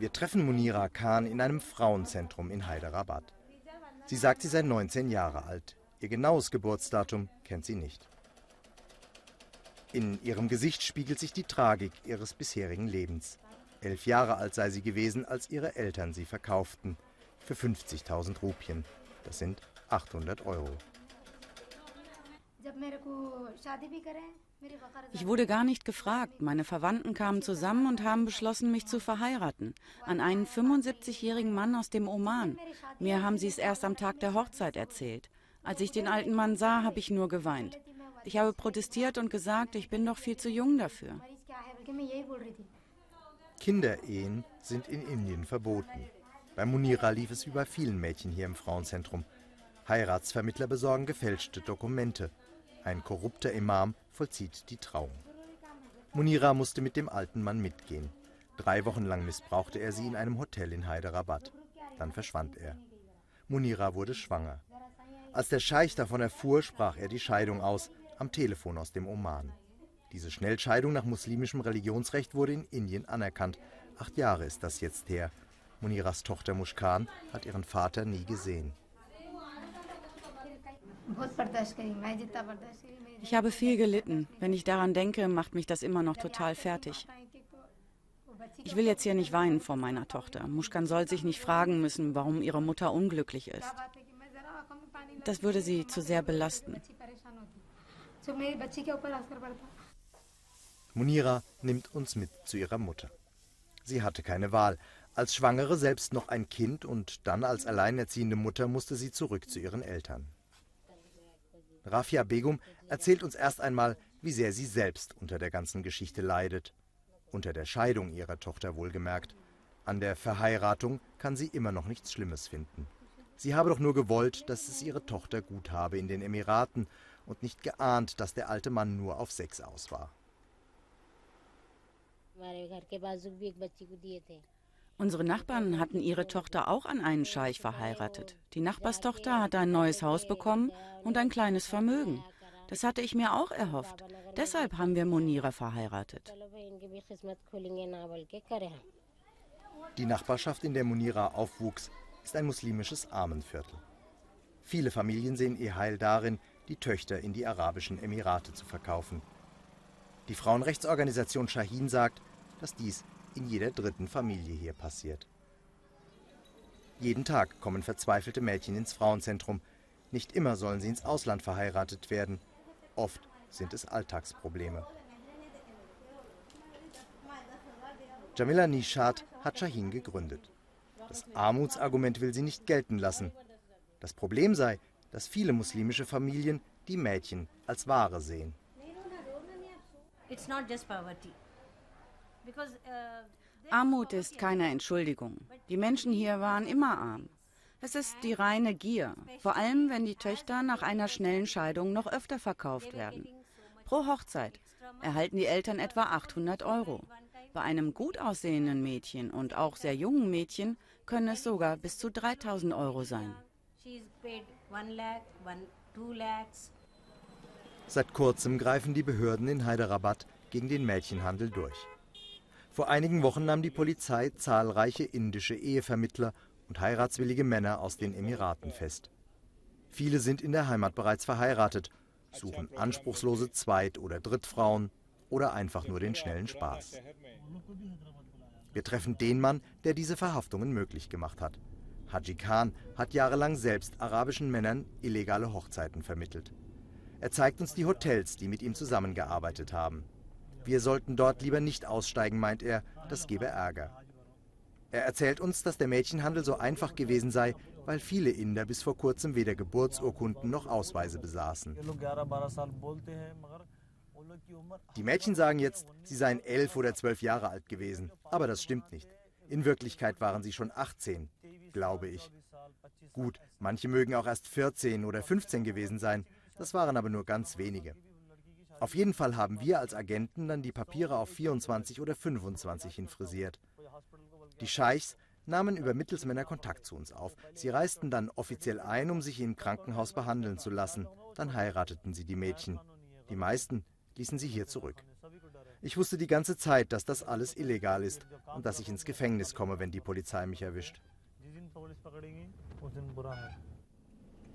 Wir treffen Munira Khan in einem Frauenzentrum in Hyderabad. Sie sagt, sie sei 19 Jahre alt. Ihr genaues Geburtsdatum kennt sie nicht. In ihrem Gesicht spiegelt sich die Tragik ihres bisherigen Lebens. Elf Jahre alt sei sie gewesen, als ihre Eltern sie verkauften. Für 50.000 Rupien. Das sind 800 Euro. Ich wurde gar nicht gefragt. Meine Verwandten kamen zusammen und haben beschlossen, mich zu verheiraten. An einen 75-jährigen Mann aus dem Oman. Mir haben sie es erst am Tag der Hochzeit erzählt. Als ich den alten Mann sah, habe ich nur geweint. Ich habe protestiert und gesagt, ich bin doch viel zu jung dafür. Kinderehen sind in Indien verboten. Bei Munira lief es bei vielen Mädchen hier im Frauenzentrum. Heiratsvermittler besorgen gefälschte Dokumente. Ein korrupter Imam vollzieht die Trauung. Munira musste mit dem alten Mann mitgehen. Drei Wochen lang missbrauchte er sie in einem Hotel in Hyderabad. Dann verschwand er. Munira wurde schwanger. Als der Scheich davon erfuhr, sprach er die Scheidung aus, am Telefon aus dem Oman. Diese Schnellscheidung nach muslimischem Religionsrecht wurde in Indien anerkannt. Acht Jahre ist das jetzt her. Muniras Tochter Mushkan hat ihren Vater nie gesehen. Ich habe viel gelitten. Wenn ich daran denke, macht mich das immer noch total fertig. Ich will jetzt hier nicht weinen vor meiner Tochter. Mushkan soll sich nicht fragen müssen, warum ihre Mutter unglücklich ist. Das würde sie zu sehr belasten. Munira nimmt uns mit zu ihrer Mutter. Sie hatte keine Wahl. Als Schwangere selbst noch ein Kind und dann als alleinerziehende Mutter musste sie zurück zu ihren Eltern. Rafia Begum erzählt uns erst einmal, wie sehr sie selbst unter der ganzen Geschichte leidet. Unter der Scheidung ihrer Tochter wohlgemerkt. An der Verheiratung kann sie immer noch nichts Schlimmes finden. Sie habe doch nur gewollt, dass es ihre Tochter gut habe in den Emiraten und nicht geahnt, dass der alte Mann nur auf Sex aus war. Unsere Nachbarn hatten ihre Tochter auch an einen Scheich verheiratet. Die Nachbarstochter hatte ein neues Haus bekommen und ein kleines Vermögen. Das hatte ich mir auch erhofft. Deshalb haben wir Monira verheiratet. Die Nachbarschaft, in der Monira aufwuchs, ist ein muslimisches Armenviertel. Viele Familien sehen ihr Heil darin, die Töchter in die Arabischen Emirate zu verkaufen. Die Frauenrechtsorganisation Shahin sagt, dass dies in jeder dritten Familie hier passiert. Jeden Tag kommen verzweifelte Mädchen ins Frauenzentrum. Nicht immer sollen sie ins Ausland verheiratet werden. Oft sind es Alltagsprobleme. Jamila Nishad hat Shahin gegründet. Das Armutsargument will sie nicht gelten lassen. Das Problem sei, dass viele muslimische Familien die Mädchen als Ware sehen. Armut ist keine Entschuldigung. Die Menschen hier waren immer arm. Es ist die reine Gier, vor allem wenn die Töchter nach einer schnellen Scheidung noch öfter verkauft werden. Pro Hochzeit erhalten die Eltern etwa 800 Euro. Bei einem gut aussehenden Mädchen und auch sehr jungen Mädchen können es sogar bis zu 3000 Euro sein. Seit kurzem greifen die Behörden in Hyderabad gegen den Mädchenhandel durch. Vor einigen Wochen nahm die Polizei zahlreiche indische Ehevermittler und heiratswillige Männer aus den Emiraten fest. Viele sind in der Heimat bereits verheiratet, suchen anspruchslose Zweit- oder Drittfrauen oder einfach nur den schnellen Spaß. Wir treffen den Mann, der diese Verhaftungen möglich gemacht hat. Haji Khan hat jahrelang selbst arabischen Männern illegale Hochzeiten vermittelt. Er zeigt uns die Hotels, die mit ihm zusammengearbeitet haben. Wir sollten dort lieber nicht aussteigen, meint er, das gebe Ärger. Er erzählt uns, dass der Mädchenhandel so einfach gewesen sei, weil viele Inder bis vor kurzem weder Geburtsurkunden noch Ausweise besaßen. Die Mädchen sagen jetzt, sie seien elf oder zwölf Jahre alt gewesen. Aber das stimmt nicht. In Wirklichkeit waren sie schon 18, glaube ich. Gut, manche mögen auch erst 14 oder 15 gewesen sein. Das waren aber nur ganz wenige. Auf jeden Fall haben wir als Agenten dann die Papiere auf 24 oder 25 hin frisiert. Die Scheichs nahmen über Mittelsmänner Kontakt zu uns auf. Sie reisten dann offiziell ein, um sich im Krankenhaus behandeln zu lassen. Dann heirateten sie die Mädchen. Die meisten ließen sie hier zurück. Ich wusste die ganze Zeit, dass das alles illegal ist und dass ich ins Gefängnis komme, wenn die Polizei mich erwischt.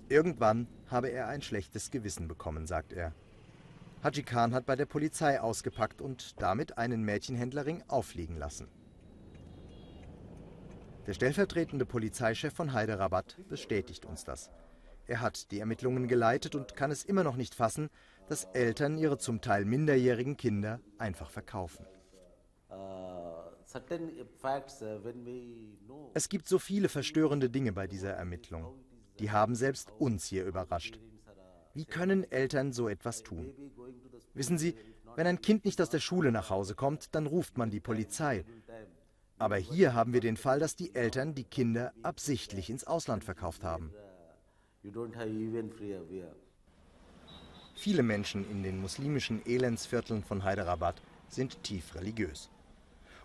Irgendwann habe er ein schlechtes Gewissen bekommen, sagt er. Haji Khan hat bei der Polizei ausgepackt und damit einen Mädchenhändlerring auffliegen lassen. Der stellvertretende Polizeichef von Hyderabad bestätigt uns das. Er hat die Ermittlungen geleitet und kann es immer noch nicht fassen, dass Eltern ihre zum Teil minderjährigen Kinder einfach verkaufen. Es gibt so viele verstörende Dinge bei dieser Ermittlung. Die haben selbst uns hier überrascht. Wie können Eltern so etwas tun? Wissen Sie, wenn ein Kind nicht aus der Schule nach Hause kommt, dann ruft man die Polizei. Aber hier haben wir den Fall, dass die Eltern die Kinder absichtlich ins Ausland verkauft haben. Viele Menschen in den muslimischen Elendsvierteln von Hyderabad sind tief religiös.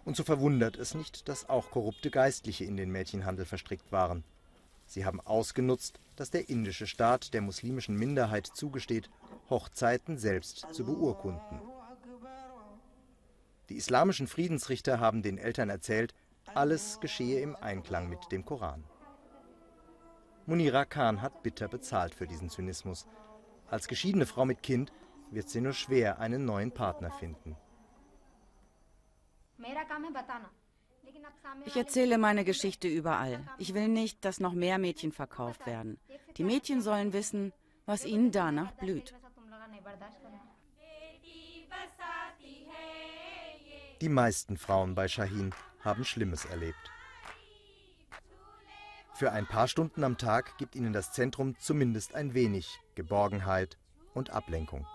Und so verwundert es nicht, dass auch korrupte Geistliche in den Mädchenhandel verstrickt waren. Sie haben ausgenutzt, dass der indische Staat der muslimischen Minderheit zugesteht, Hochzeiten selbst zu beurkunden. Die islamischen Friedensrichter haben den Eltern erzählt, alles geschehe im Einklang mit dem Koran. Munira Khan hat bitter bezahlt für diesen Zynismus. Als geschiedene Frau mit Kind wird sie nur schwer einen neuen Partner finden. Ich erzähle meine Geschichte überall. Ich will nicht, dass noch mehr Mädchen verkauft werden. Die Mädchen sollen wissen, was ihnen danach blüht. Die meisten Frauen bei Shahin haben Schlimmes erlebt. Für ein paar Stunden am Tag gibt ihnen das Zentrum zumindest ein wenig Geborgenheit und Ablenkung.